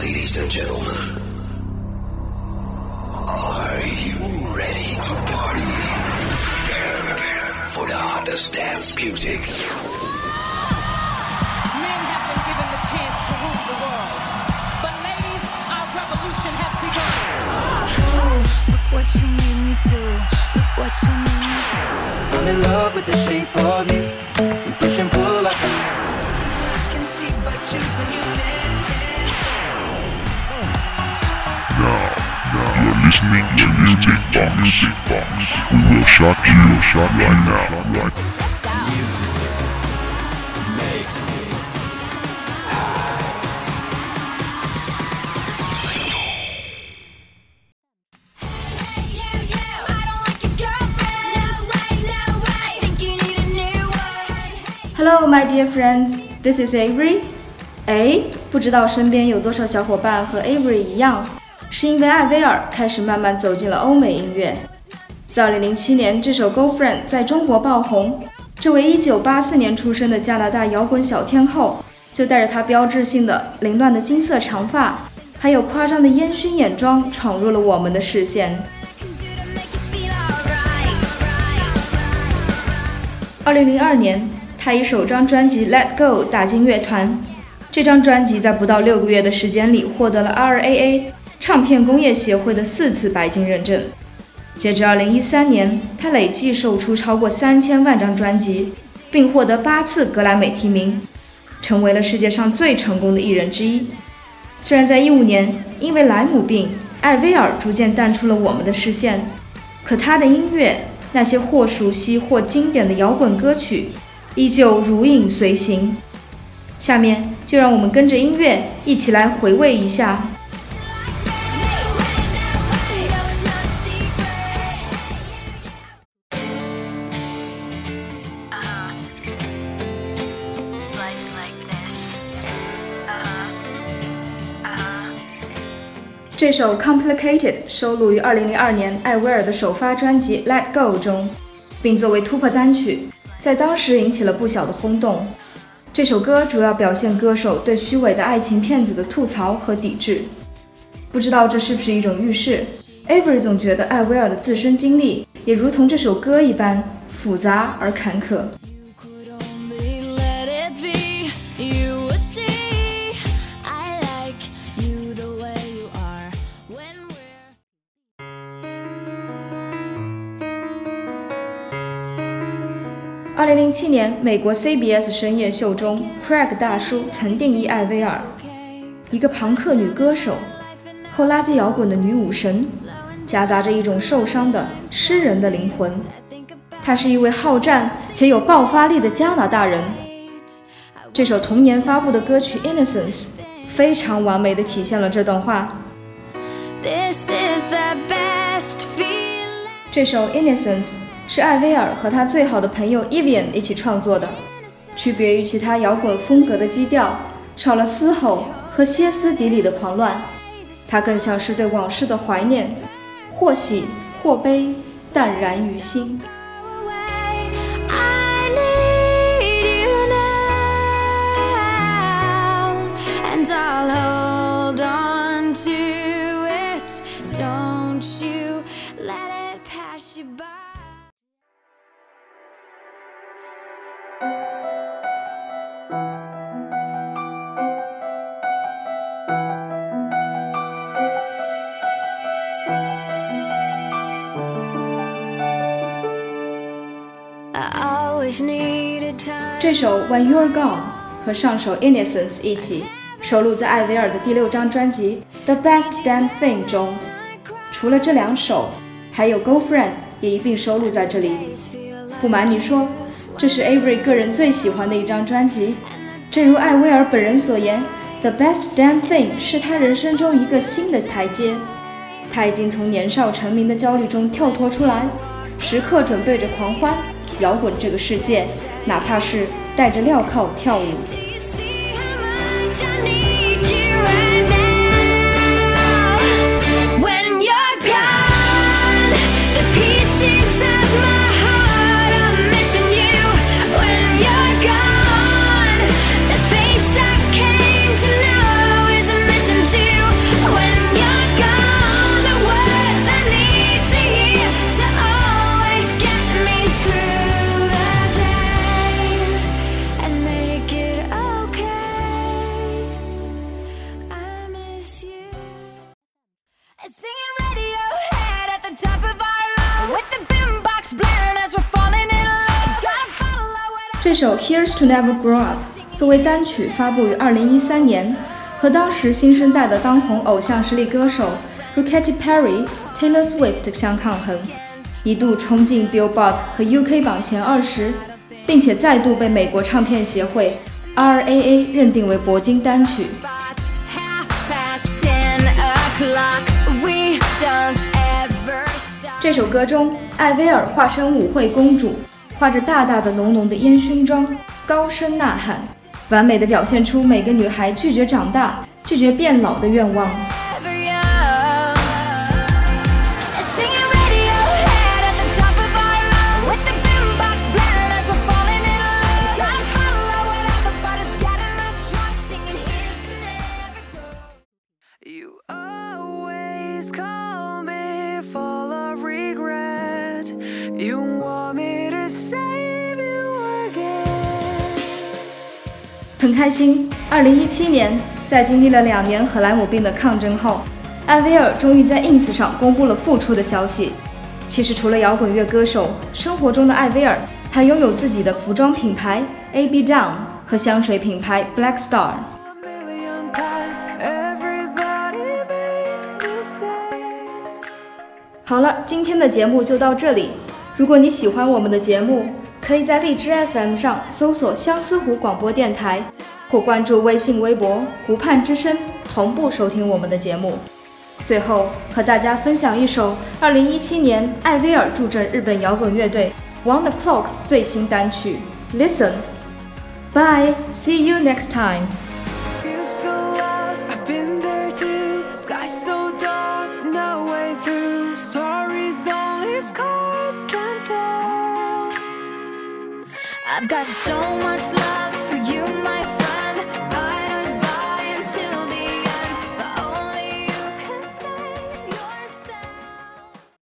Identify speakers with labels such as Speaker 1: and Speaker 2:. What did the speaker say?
Speaker 1: Ladies and gentlemen, are you ready to party? Prepare for the hottest dance music.
Speaker 2: Men have been given the chance to rule the world. But ladies, our revolution has begun.
Speaker 3: Look what you made me do. Look what you made me do.
Speaker 4: I'm in love with the shape of
Speaker 5: listening to Music Box. Music Box. We will shock you, shock right now. Right
Speaker 6: Hello, my dear friends. This is Avery. 哎，不知道身边有多少小伙伴和 Avery 一样， 是因为艾薇儿开始慢慢走进了欧美音乐。在2007年，这首《Girlfriend》在中国爆红。这位1984年出生的加拿大摇滚小天后，就带着她标志性的凌乱的金色长发，还有夸张的烟熏眼妆，闯入了我们的视线。2002年，她以首张专辑《Let Go》打进乐团。这张专辑在不到六个月的时间里，获得了 RAA 唱片工业协会的四次白金认证。截至2013年，他累计售出超过三千万张专辑，并获得八次格莱美提名，成为了世界上最成功的艺人之一。虽然在15年因为莱姆病，艾薇儿逐渐淡出了我们的视线，可她的音乐，那些或熟悉或经典的摇滚歌曲，依旧如影随形。下面就让我们跟着音乐一起来回味一下。这首《Complicated》收录于2002年艾薇儿的首发专辑《Let Go》中，并作为突破单曲，在当时引起了不小的轰动。这首歌主要表现歌手对虚伪的爱情骗子的吐槽和抵制。不知道这是不是一种预示？Avery 总觉得艾薇儿的自身经历也如同这首歌一般复杂而坎坷。二零零七年，美国 CBS 深夜秀中，Craig 大叔曾定义艾薇儿一个朋克女歌手，后垃圾摇滚的女武神，夹杂着一种受伤的诗人的灵魂。她是一位好战且有爆发力的加拿大人。这首同年发布的歌曲《Innocence》非常完美的体现了这段话。
Speaker 3: This is the best feeling.
Speaker 6: 这首《Innocence》是艾薇儿和她最好的朋友 Evian 一起创作的，区别于其他摇滚风格的基调，少了嘶吼和歇斯底里的狂乱，它更像是对往事的怀念，或喜或悲，淡然于心。这首《When You're Gone》和上首《Innocence》一起收录在艾薇儿的第六张专辑《The Best Damn Thing》中。除了这两首，还有《Girlfriend》也一并收录在这里。不瞒你说，这是 Avery 个人最喜欢的一张专辑。正如艾薇儿本人所言，《The Best Damn Thing》是他人生中一个新的台阶。他已经从年少成名的焦虑中跳脱出来，时刻准备着狂欢摇滚这个世界，哪怕是戴着镣铐跳舞。这首《Here's to Never Grow Up》作为单曲发布于2013年，和当时新生代的当红偶像实力歌手如 Katy Perry、Taylor Swift 相抗衡，一度冲进 Billboard 和 UK 榜前二十，并且再度被美国唱片协会 RAA 认定为铂金单曲。这首歌中，艾薇儿化身舞会公主，画着大大的浓浓的烟熏妆，高声呐喊，完美的表现出每个女孩拒绝长大、拒绝变老的愿望。很开心，二零一七年，在经历了两年荷兰姆病的抗争后，艾薇儿终于在 ins 上公布了复出的消息。其实，除了摇滚乐歌手，生活中的艾薇儿还拥有自己的服装品牌 AB Down 和香水品牌 Black Star。好了，今天的节目就到这里。如果你喜欢我们的节目，可以在荔枝 FM 上搜索相思湖广播电台，或关注微信、微博“湖畔之声”，同步收听我们的节目。最后和大家分享一首2017年艾薇儿助阵日本摇滚乐队 One the Clock 最新单曲《Listen》。Bye, see you next time.
Speaker 4: Feel so lost, I've been there too. Sky so dark, no way through. Stories only scars can
Speaker 3: I've got so much love